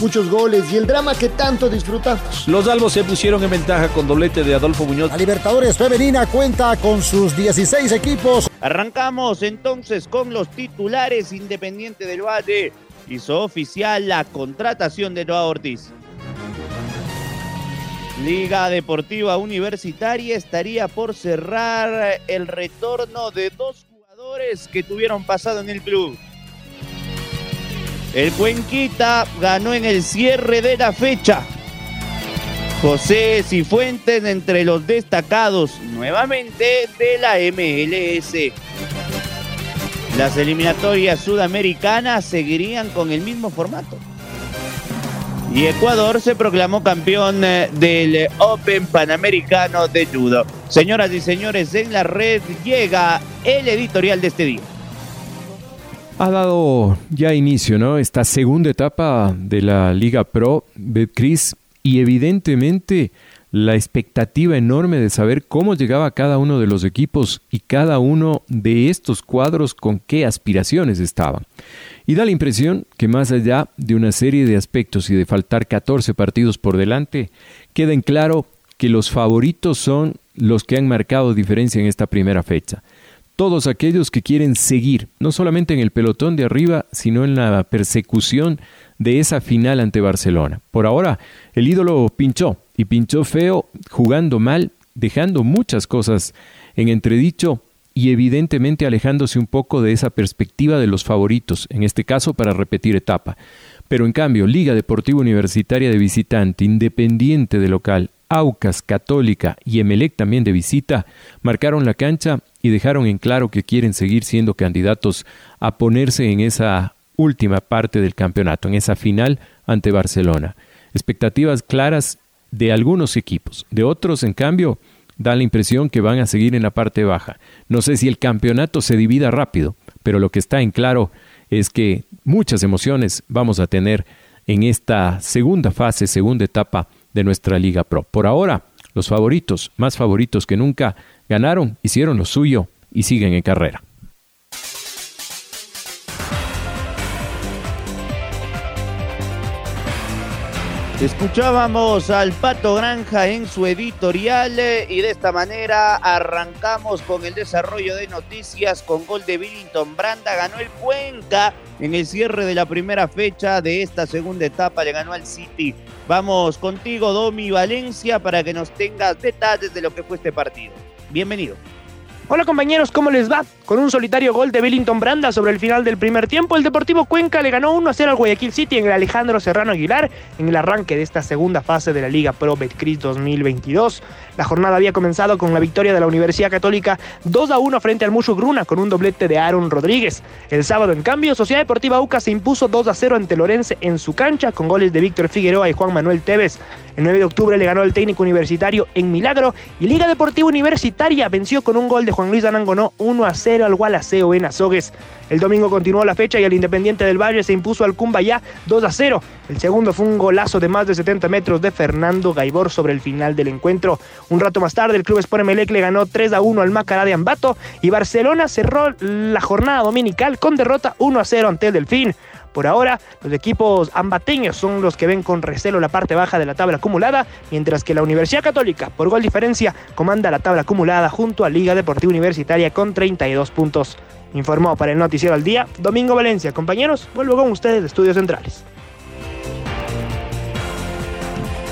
Muchos goles y el drama que tanto disfrutamos. Los albos se pusieron en ventaja con doblete de Adolfo Muñoz. La Libertadores Femenina cuenta con sus 16 equipos. Arrancamos entonces con los titulares Independiente del Valle. Hizo oficial la contratación de Noah Ortiz. Liga Deportiva Universitaria estaría por cerrar el retorno de dos jugadores que tuvieron pasado en el club. El Cuenquita ganó en el cierre de la fecha. José Cifuentes entre los destacados nuevamente de la MLS. Las eliminatorias sudamericanas seguirían con el mismo formato. Y Ecuador se proclamó campeón eh, del Open Panamericano de Judo. Señoras y señores, en la red llega el editorial de este día. Ha dado ya inicio, ¿no? Esta segunda etapa de la Liga Pro, Betcris, y evidentemente la expectativa enorme de saber cómo llegaba cada uno de los equipos y cada uno de estos cuadros con qué aspiraciones estaban. Y da la impresión que más allá de una serie de aspectos y de faltar 14 partidos por delante, queda en claro que los favoritos son los que han marcado diferencia en esta primera fecha todos aquellos que quieren seguir, no solamente en el pelotón de arriba, sino en la persecución de esa final ante Barcelona. Por ahora, el ídolo pinchó, y pinchó feo, jugando mal, dejando muchas cosas en entredicho y evidentemente alejándose un poco de esa perspectiva de los favoritos, en este caso para repetir etapa. Pero en cambio, Liga Deportiva Universitaria de visitante, Independiente de local, Aucas, Católica y Emelec también de visita, marcaron la cancha y dejaron en claro que quieren seguir siendo candidatos a ponerse en esa última parte del campeonato, en esa final ante Barcelona. Expectativas claras de algunos equipos, de otros, en cambio, da la impresión que van a seguir en la parte baja. No sé si el campeonato se divida rápido, pero lo que está en claro es que muchas emociones vamos a tener en esta segunda fase, segunda etapa de nuestra Liga Pro. Por ahora, los favoritos, más favoritos que nunca, ganaron, hicieron lo suyo y siguen en carrera. Escuchábamos al Pato Granja en su editorial eh, y de esta manera arrancamos con el desarrollo de noticias con gol de Billington Branda. Ganó el Cuenca en el cierre de la primera fecha de esta segunda etapa, le ganó al City. Vamos contigo, Domi Valencia, para que nos tengas detalles de lo que fue este partido. Bienvenido. Hola compañeros, ¿cómo les va? Con un solitario gol de Billington Branda sobre el final del primer tiempo, el Deportivo Cuenca le ganó 1 a 0 al Guayaquil City en el Alejandro Serrano Aguilar en el arranque de esta segunda fase de la Liga Pro Betcris 2022. La jornada había comenzado con la victoria de la Universidad Católica 2 a 1 frente al Mushu Gruna con un doblete de Aaron Rodríguez. El sábado, en cambio, Sociedad Deportiva UCA se impuso 2 a 0 ante Lorense en su cancha con goles de Víctor Figueroa y Juan Manuel Tevez. El 9 de octubre le ganó el técnico universitario en Milagro y Liga Deportiva Universitaria venció con un gol de Juan Luis Anangonó 1 a 0 al Gualaceo en Azogues. El domingo continuó la fecha y el Independiente del Valle se impuso al Cumbayá 2 a 0. El segundo fue un golazo de más de 70 metros de Fernando Gaibor sobre el final del encuentro. Un rato más tarde, el club Sport Emelec le ganó 3 a 1 al Macará de Ambato y Barcelona cerró la jornada dominical con derrota 1 a 0 ante el Delfín. Por ahora, los equipos ambateños son los que ven con recelo la parte baja de la tabla acumulada, mientras que la Universidad Católica, por gol diferencia, comanda la tabla acumulada junto a Liga Deportiva Universitaria con 32 puntos. Informó para el Noticiero al Día, Domingo Valencia. Compañeros, vuelvo con ustedes de Estudios Centrales.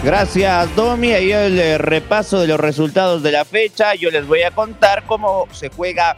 Gracias, Domi. Ahí el eh, repaso de los resultados de la fecha. Yo les voy a contar cómo se juega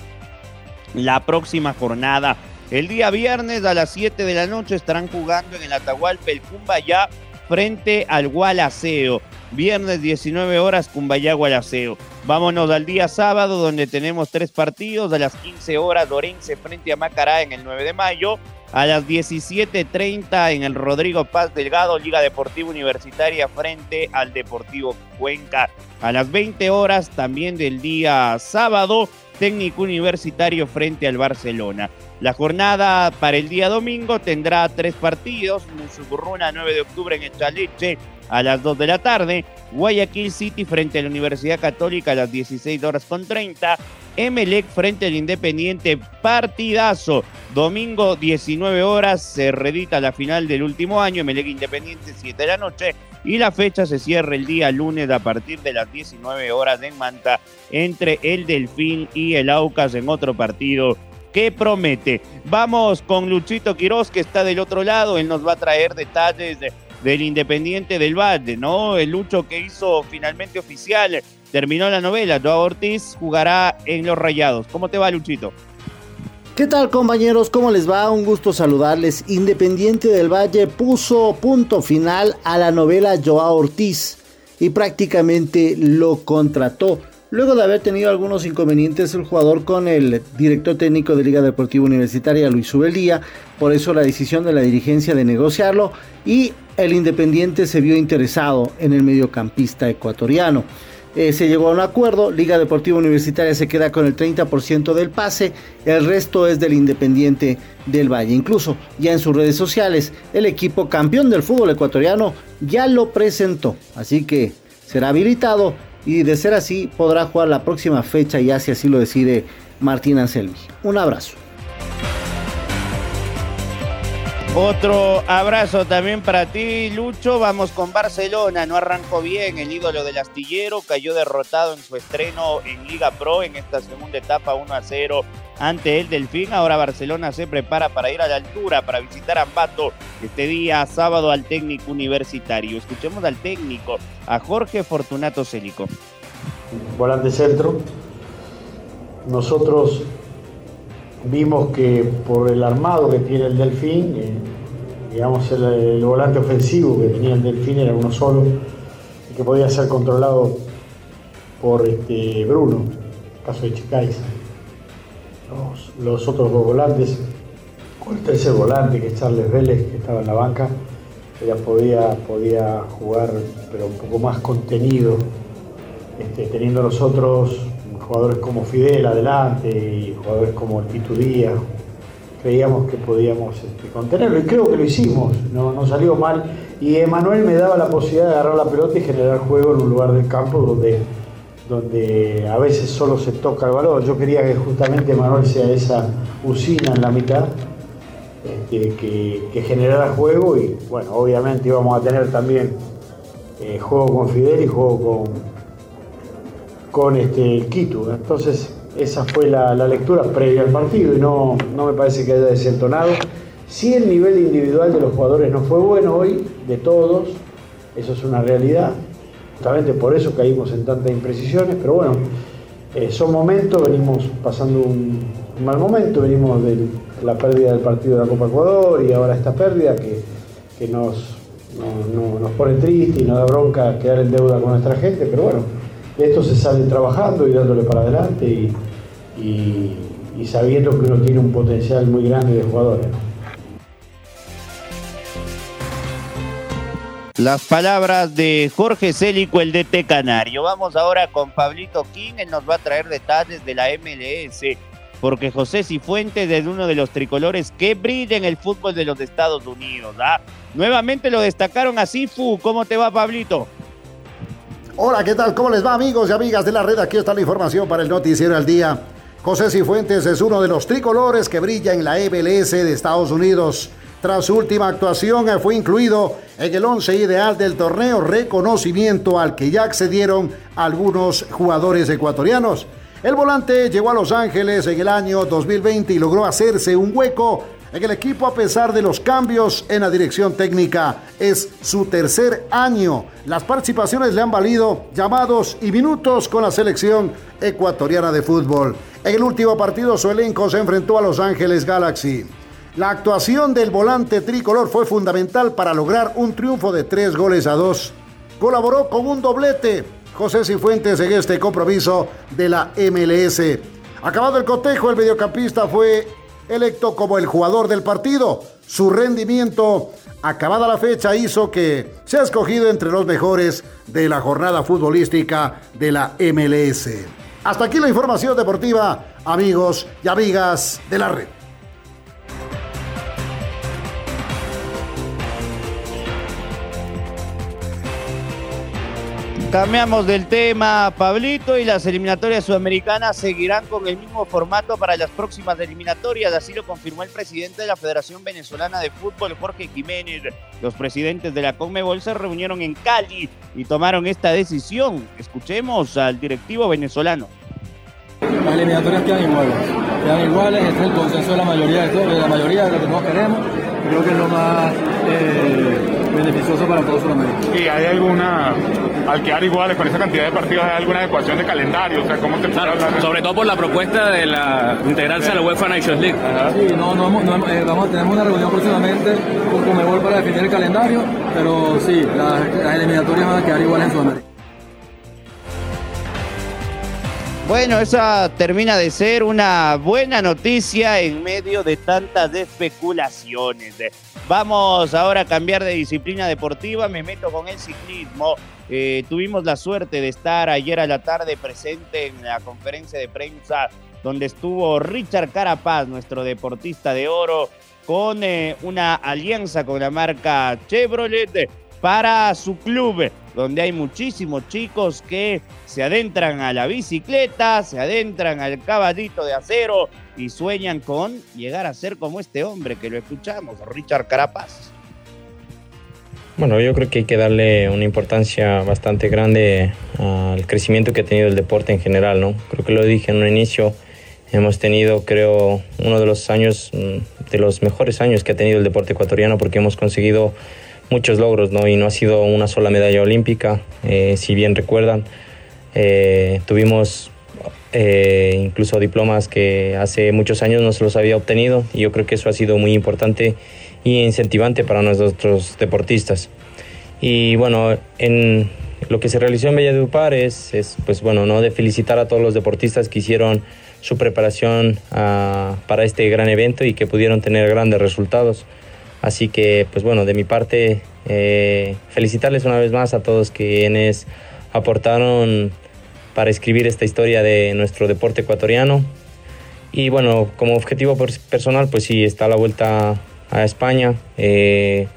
la próxima jornada. El día viernes a las 7 de la noche estarán jugando en el Atahualpa el Cumbaya frente al Gualaceo. Viernes 19 horas Cumbayá Gualaceo. Vámonos al día sábado donde tenemos tres partidos. A las 15 horas Lorense frente a Macará en el 9 de mayo. A las 17.30 en el Rodrigo Paz Delgado, Liga Deportiva Universitaria frente al Deportivo Cuenca. A las 20 horas también del día sábado técnico universitario frente al Barcelona. La jornada para el día domingo tendrá tres partidos, Musuburruna 9 de octubre en Echaleche a las 2 de la tarde, Guayaquil City frente a la Universidad Católica a las 16 horas con 30, Emelec frente al Independiente, partidazo. Domingo 19 horas se redita la final del último año, Emelec Independiente 7 de la noche y la fecha se cierra el día lunes a partir de las 19 horas en Manta entre el Delfín y el Aucas en otro partido que promete. Vamos con Luchito Quiroz que está del otro lado, él nos va a traer detalles del Independiente del Valle, ¿no? El Lucho que hizo finalmente oficial terminó la novela. Joao Ortiz jugará en los Rayados. ¿Cómo te va, Luchito? ¿Qué tal compañeros? ¿Cómo les va? Un gusto saludarles. Independiente del Valle puso punto final a la novela Joao Ortiz y prácticamente lo contrató. Luego de haber tenido algunos inconvenientes el jugador con el director técnico de Liga Deportiva Universitaria, Luis Ubelía, por eso la decisión de la dirigencia de negociarlo y el Independiente se vio interesado en el mediocampista ecuatoriano. Eh, se llegó a un acuerdo, Liga Deportiva Universitaria se queda con el 30% del pase, el resto es del Independiente del Valle. Incluso ya en sus redes sociales, el equipo campeón del fútbol ecuatoriano ya lo presentó, así que será habilitado y de ser así podrá jugar la próxima fecha ya si así lo decide Martín Anselmi. Un abrazo. Otro abrazo también para ti, Lucho. Vamos con Barcelona. No arrancó bien. El ídolo del astillero cayó derrotado en su estreno en Liga Pro en esta segunda etapa 1 a 0 ante el Delfín. Ahora Barcelona se prepara para ir a la altura, para visitar a Ambato este día sábado al técnico universitario. Escuchemos al técnico, a Jorge Fortunato Célico. Volante centro. Nosotros vimos que por el armado que tiene el Delfín, eh, digamos el, volante ofensivo que tenía el Delfín era uno solo, y que podía ser controlado por este Bruno, el caso de Chicaiza. Los, otros dos volantes, o el tercer volante que es Charles Vélez, que estaba en la banca, ella podía, podía jugar, pero un poco más contenido, este, teniendo los otros jugadores como Fidel adelante y jugadores como el Díaz. Creíamos que podíamos este, contenerlo y creo que lo hicimos, no, salió mal. Y Emanuel me daba la posibilidad de agarrar la pelota y generar juego en un lugar del campo donde, donde a veces solo se toca el balón. Yo quería que justamente Emanuel sea esa usina en la mitad este, que, generara juego y bueno, obviamente íbamos a tener también eh, juego con Fidel y juego con, con este, Quito. Entonces, esa fue la, lectura previa al partido y no, no me parece que haya desentonado. Si el nivel individual de los jugadores no fue bueno hoy, de todos, eso es una realidad. Justamente por eso caímos en tantas imprecisiones, pero bueno, eh, son momentos, venimos pasando un, mal momento, venimos de la pérdida del partido de la Copa Ecuador y ahora esta pérdida que, nos, nos pone triste y nos da bronca quedar en deuda con nuestra gente, pero bueno, esto se sale trabajando y dándole para adelante y, sabiendo que uno tiene un potencial muy grande de jugadores. Las palabras de Jorge Célico, el DT Canario. Vamos ahora con Pablito King, él nos va a traer detalles de la MLS, porque José Cifuentes es uno de los tricolores que brilla en el fútbol de los Estados Unidos. ¿ah? Nuevamente lo destacaron a Sifu. ¿Cómo te va, Pablito? Hola, ¿qué tal? ¿Cómo les va amigos y amigas de la red? Aquí está la información para el Noticiero al Día. José Cifuentes es uno de los tricolores que brilla en la MLS de Estados Unidos. Tras su última actuación fue incluido en el once ideal del torneo, reconocimiento al que ya accedieron algunos jugadores ecuatorianos. El volante llegó a Los Ángeles en el año 2020 y logró hacerse un hueco en el equipo a pesar de los cambios en la dirección técnica. Es su tercer año. Las participaciones le han valido llamados y minutos con la selección ecuatoriana de fútbol. En el último partido su elenco se enfrentó a Los Ángeles Galaxy. La actuación del volante tricolor fue fundamental para lograr un triunfo de tres goles a dos. Colaboró con un doblete José Cifuentes en este compromiso de la MLS. Acabado el cotejo, el mediocampista fue electo como el jugador del partido. Su rendimiento, acabada la fecha, hizo que sea escogido entre los mejores de la jornada futbolística de la MLS. Hasta aquí la información deportiva amigos y amigas de la red. Cambiamos del tema, Pablito, y las eliminatorias sudamericanas seguirán con el mismo formato para las próximas eliminatorias. Así lo confirmó el presidente de la Federación Venezolana de Fútbol, Jorge Jiménez. Los presidentes de la Conmebol se reunieron en Cali y tomaron esta decisión. Escuchemos al directivo venezolano. Las eliminatorias quedan iguales, quedan iguales, este es el consenso de la mayoría de, de la mayoría de lo que todos queremos. Creo que es lo más eh, beneficioso para todos Sudamérica. ¿Y hay alguna, al quedar iguales con esa cantidad de partidos, hay alguna adecuación de calendario? O sea, ¿cómo claro, Sobre todo por la propuesta de la integrarse a la UEFA Nations League. Sí, no, no, no eh, vamos, tenemos una reunión próximamente con Comebol para definir el calendario, pero sí, las, las eliminatorias van a quedar iguales en Sudamérica. Bueno, esa termina de ser una buena noticia en medio de tantas especulaciones. Vamos ahora a cambiar de disciplina deportiva, me meto con el ciclismo. Eh, tuvimos la suerte de estar ayer a la tarde presente en la conferencia de prensa donde estuvo Richard Carapaz, nuestro deportista de oro, con eh, una alianza con la marca Chevrolet para su club, donde hay muchísimos chicos que se adentran a la bicicleta, se adentran al caballito de acero y sueñan con llegar a ser como este hombre que lo escuchamos, Richard Carapaz. Bueno, yo creo que hay que darle una importancia bastante grande al crecimiento que ha tenido el deporte en general, ¿no? Creo que lo dije en un inicio, hemos tenido, creo, uno de los años, mm, de los mejores años que ha tenido el deporte ecuatoriano porque hemos conseguido muchos logros, ¿no? Y no ha sido una sola medalla olímpica, eh, si bien recuerdan. Eh, tuvimos eh, incluso diplomas que hace muchos años no se los había obtenido y yo creo que eso ha sido muy importante y incentivante para nuestros deportistas. Y bueno, en lo que se realizó en Valledupar es, es pues bueno, ¿no? de felicitar a todos los deportistas que hicieron su preparación ah, para este gran evento y que pudieron tener grandes resultados. Así que, pues bueno, de mi parte, eh, felicitarles una vez más a todos quienes aportaron para escribir esta historia de nuestro deporte ecuatoriano. Y bueno, como objetivo personal, pues sí, está la vuelta a España. Eh,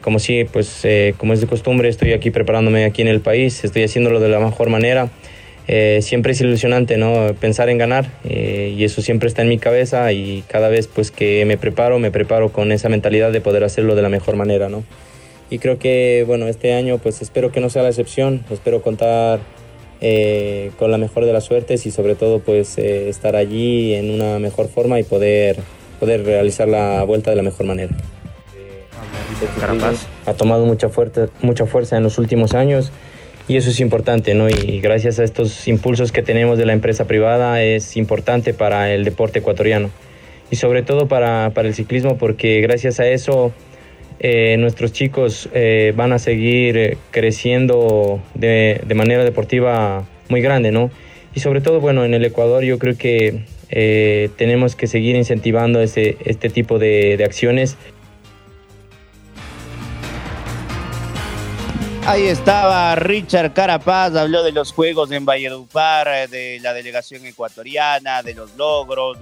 como sí, pues eh, como es de costumbre, estoy aquí preparándome aquí en el país, estoy haciéndolo de la mejor manera. Eh, siempre es ilusionante ¿no? pensar en ganar eh, y eso siempre está en mi cabeza y cada vez pues que me preparo, me preparo con esa mentalidad de poder hacerlo de la mejor manera. ¿no? Y creo que bueno, este año pues espero que no sea la excepción, espero contar eh, con la mejor de las suertes y sobre todo pues estar allí en una mejor forma y poder, poder realizar la vuelta de la mejor manera. Ha tomado mucha, fuerte, mucha fuerza en los últimos años y eso es importante, ¿no? Y gracias a estos impulsos que tenemos de la empresa privada es importante para el deporte ecuatoriano y sobre todo para, para el ciclismo porque gracias a eso eh, nuestros chicos eh, van a seguir eh, creciendo de, de, manera deportiva muy grande, ¿no? Y sobre todo, bueno, en el Ecuador yo creo que tenemos que seguir incentivando ese, este tipo de, de acciones Ahí estaba Richard Carapaz, habló de los juegos en Valledupar, de la delegación ecuatoriana, de los logros,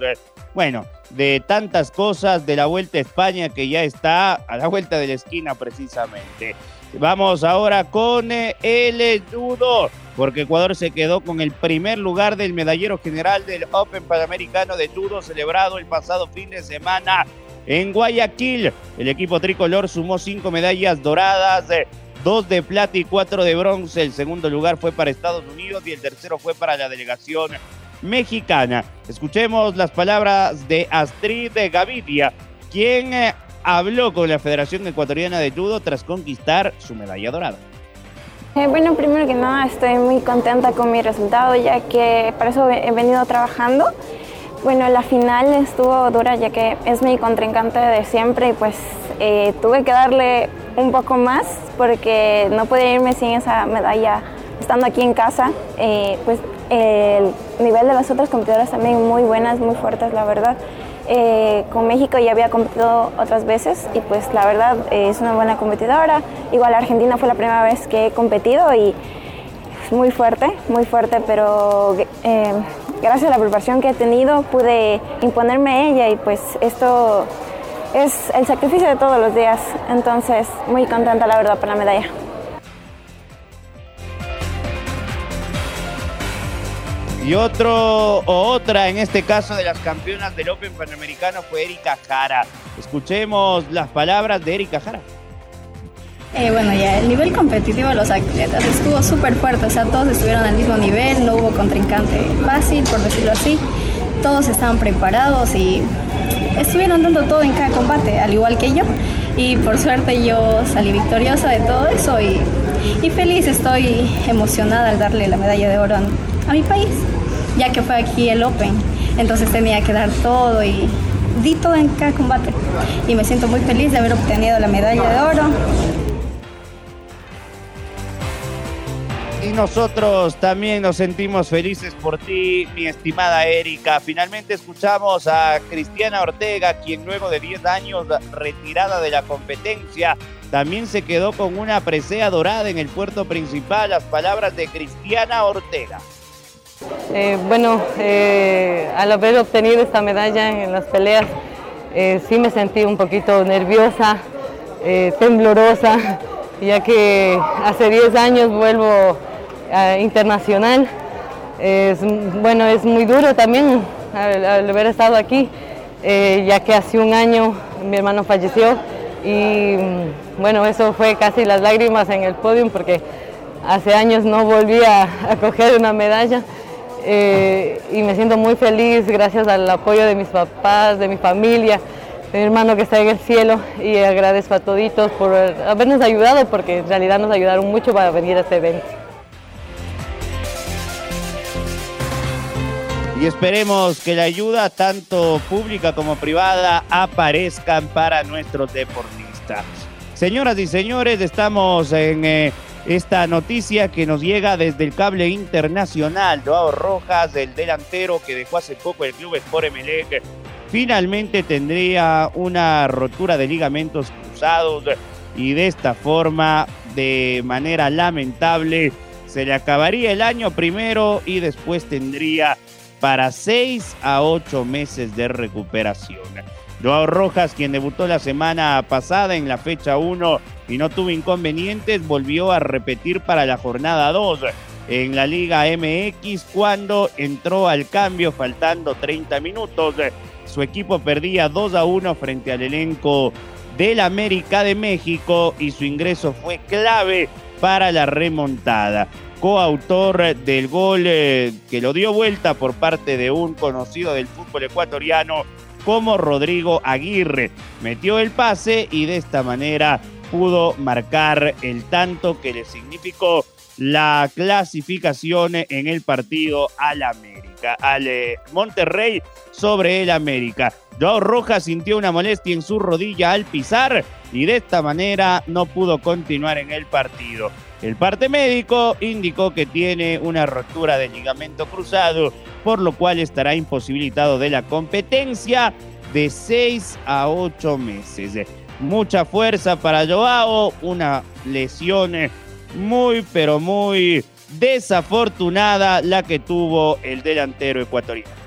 bueno, de tantas cosas de la Vuelta a España que ya está a la vuelta de la esquina precisamente. Vamos ahora con eh, el judo, porque Ecuador se quedó con el primer lugar del medallero general del Open Panamericano de judo celebrado el pasado fin de semana en Guayaquil. El equipo tricolor sumó cinco medallas doradas dos de plata y cuatro de bronce. El segundo lugar fue para Estados Unidos y el tercero fue para la delegación mexicana. Escuchemos las palabras de Astrid Gavidia, quien eh, habló con la Federación Ecuatoriana de Judo tras conquistar su medalla dorada. Eh, bueno, primero que nada estoy muy contenta con mi resultado ya que para eso he venido trabajando. Bueno, la final estuvo dura ya que es mi contrincante de siempre y pues eh, tuve que darle un poco más porque no podía irme sin esa medalla estando aquí en casa. Eh, pues el nivel de las otras competidoras también muy buenas, muy fuertes, la verdad. Eh, con México ya había competido otras veces y pues la verdad es una buena competidora. Igual Argentina fue la primera vez que he competido y muy fuerte, muy fuerte, pero gracias a la preparación que he tenido pude imponerme a ella y pues esto es el sacrificio de todos los días. Entonces, muy contenta la verdad por la medalla. Y otro o otra, en este caso de las campeonas del Open Panamericano, fue Erika Jara. Escuchemos las palabras de Erika Jara. Eh, bueno, ya el nivel competitivo de los atletas estuvo súper fuerte, o sea, todos estuvieron al mismo nivel, no hubo contrincante fácil, por decirlo así. Todos estaban preparados y estuvieron dando todo en cada combate, al igual que yo. Y por suerte yo salí victoriosa de todo eso y, feliz, estoy emocionada al darle la medalla de oro a mi país, ya que fue aquí el Open. Entonces tenía que dar todo y di todo en cada combate. Y me siento muy feliz de haber obtenido la medalla de oro. Nosotros también nos sentimos felices por ti, mi estimada Erika. Finalmente escuchamos a Cristiana Ortega, quien luego de 10 años retirada de la competencia, también se quedó con una presea dorada en el puerto principal. Las palabras de Cristiana Ortega. Eh, bueno, eh, al haber obtenido esta medalla en las peleas, eh, sí me sentí un poquito nerviosa, temblorosa, ya que hace 10 años vuelvo internacional. Es, bueno, es muy duro también haber estado aquí, ya que hace un año mi hermano falleció y mm, bueno, eso fue casi las lágrimas en el podio porque hace años no volví a, coger una medalla. Eh, y me siento muy feliz gracias al apoyo de mis papás, de mi familia, de mi hermano que está en el cielo y agradezco a toditos por habernos ayudado porque en realidad nos ayudaron mucho para venir a este evento. Y esperemos que la ayuda, tanto pública como privada, aparezcan para nuestros deportistas. Señoras y señores, estamos en eh, esta noticia que nos llega desde el cable internacional. Joao Rojas, el delantero que dejó hace poco el club Sport Emelec, finalmente tendría una rotura de ligamentos cruzados y de esta forma, de manera lamentable, se le acabaría el año primero y después tendría para seis a ocho meses de recuperación. Joao Rojas, quien debutó la semana pasada en la fecha 1 y no tuvo inconvenientes, volvió a repetir para la jornada 2 en la Liga MX cuando entró al cambio faltando 30 minutos. Su equipo perdía 2 a 1 frente al elenco del América de México y su ingreso fue clave para la remontada. Coautor del gol eh, que lo dio vuelta por parte de un conocido del fútbol ecuatoriano como Rodrigo Aguirre. Metió el pase y de esta manera pudo marcar el tanto que le significó la clasificación en el partido al América, al eh, Monterrey sobre el América. Joao Rojas sintió una molestia en su rodilla al pisar y de esta manera no pudo continuar en el partido. El parte médico indicó que tiene una rotura de ligamento cruzado, por lo cual estará imposibilitado de la competencia de 6 a 8 meses. Mucha fuerza para Joao, una lesión muy pero muy desafortunada la que tuvo el delantero ecuatoriano.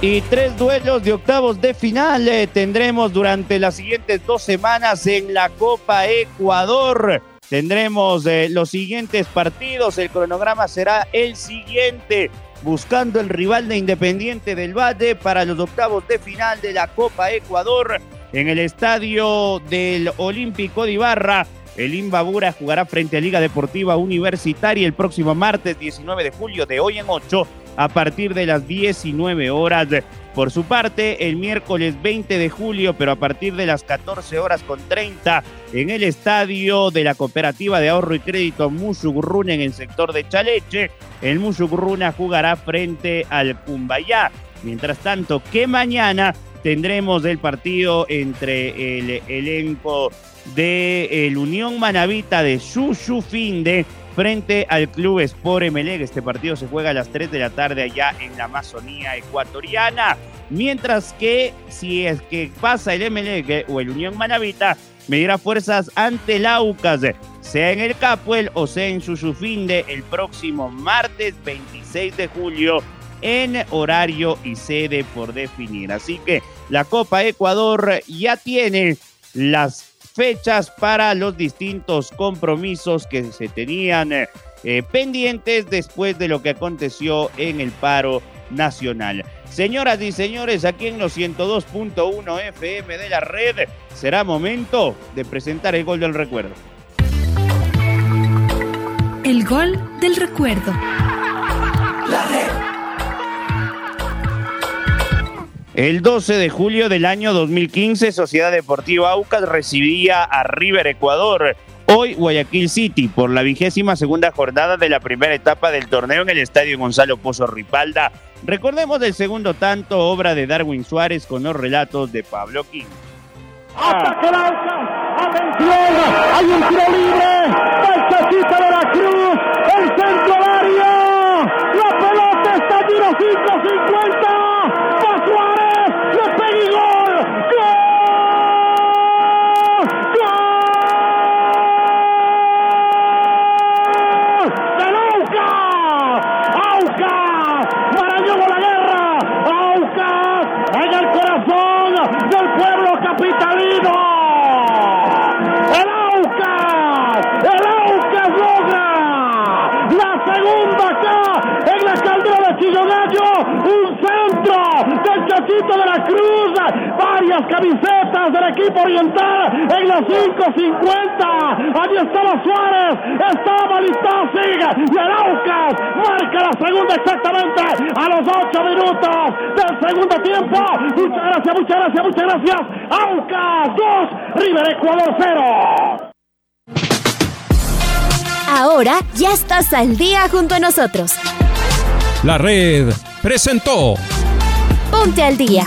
Y tres duelos de octavos de final eh, tendremos durante las siguientes dos semanas en la Copa Ecuador. Tendremos eh, los siguientes partidos. El cronograma será el siguiente. Buscando el rival de Independiente del Valle para los octavos de final de la Copa Ecuador en el estadio del Olímpico de Ibarra. El Imbabura jugará frente a Liga Deportiva Universitaria el próximo martes 19 de julio de hoy en 8 a partir de las 19 horas. Por su parte, el miércoles 20 de julio, pero a partir de las 14 horas con 30, en el estadio de la Cooperativa de Ahorro y Crédito Musugruna en el sector de Chaleche, el Musugruna jugará frente al Cumbayá. Mientras tanto, que mañana tendremos el partido entre el elenco de el Unión Manavita de Shushu Finde frente al Club Sport Emelec. Este partido se juega a las 3 de la tarde allá en la Amazonía ecuatoriana. Mientras que si es que pasa el Emelec o el Unión Manavita, medirá fuerzas ante el Aucas. sea en el Capuel o sea en Sushufinde el próximo martes 26 de julio en horario y sede por definir. Así que la Copa Ecuador ya tiene las fechas para los distintos compromisos que se tenían eh, pendientes después de lo que aconteció en el paro nacional. Señoras y señores, aquí en los 102.1 FM de la red, será momento de presentar el gol del recuerdo. El gol del recuerdo. La red. El 12 de julio del año 2015, Sociedad Deportiva Aucas recibía a River Ecuador. Hoy Guayaquil City por la vigésima segunda jornada de la primera etapa del torneo en el Estadio Gonzalo Pozo Ripalda. Recordemos del segundo tanto, obra de Darwin Suárez con los relatos de Pablo King. ¡Ataca el Aucas! ¡Atención! ¡Hay un tiro libre! De la Cruz! ¡El centro del área! ¡La pelota está a 150! Varias camisetas del equipo oriental en los 5.50. Allí estaba Suárez, estaba Litasig y el Aucas marca la segunda exactamente a los 8 minutos del segundo tiempo. Muchas gracias, muchas gracias, muchas gracias. Aucas 2, River Ecuador 0. Ahora ya estás al día junto a nosotros. La red presentó Ponte al día.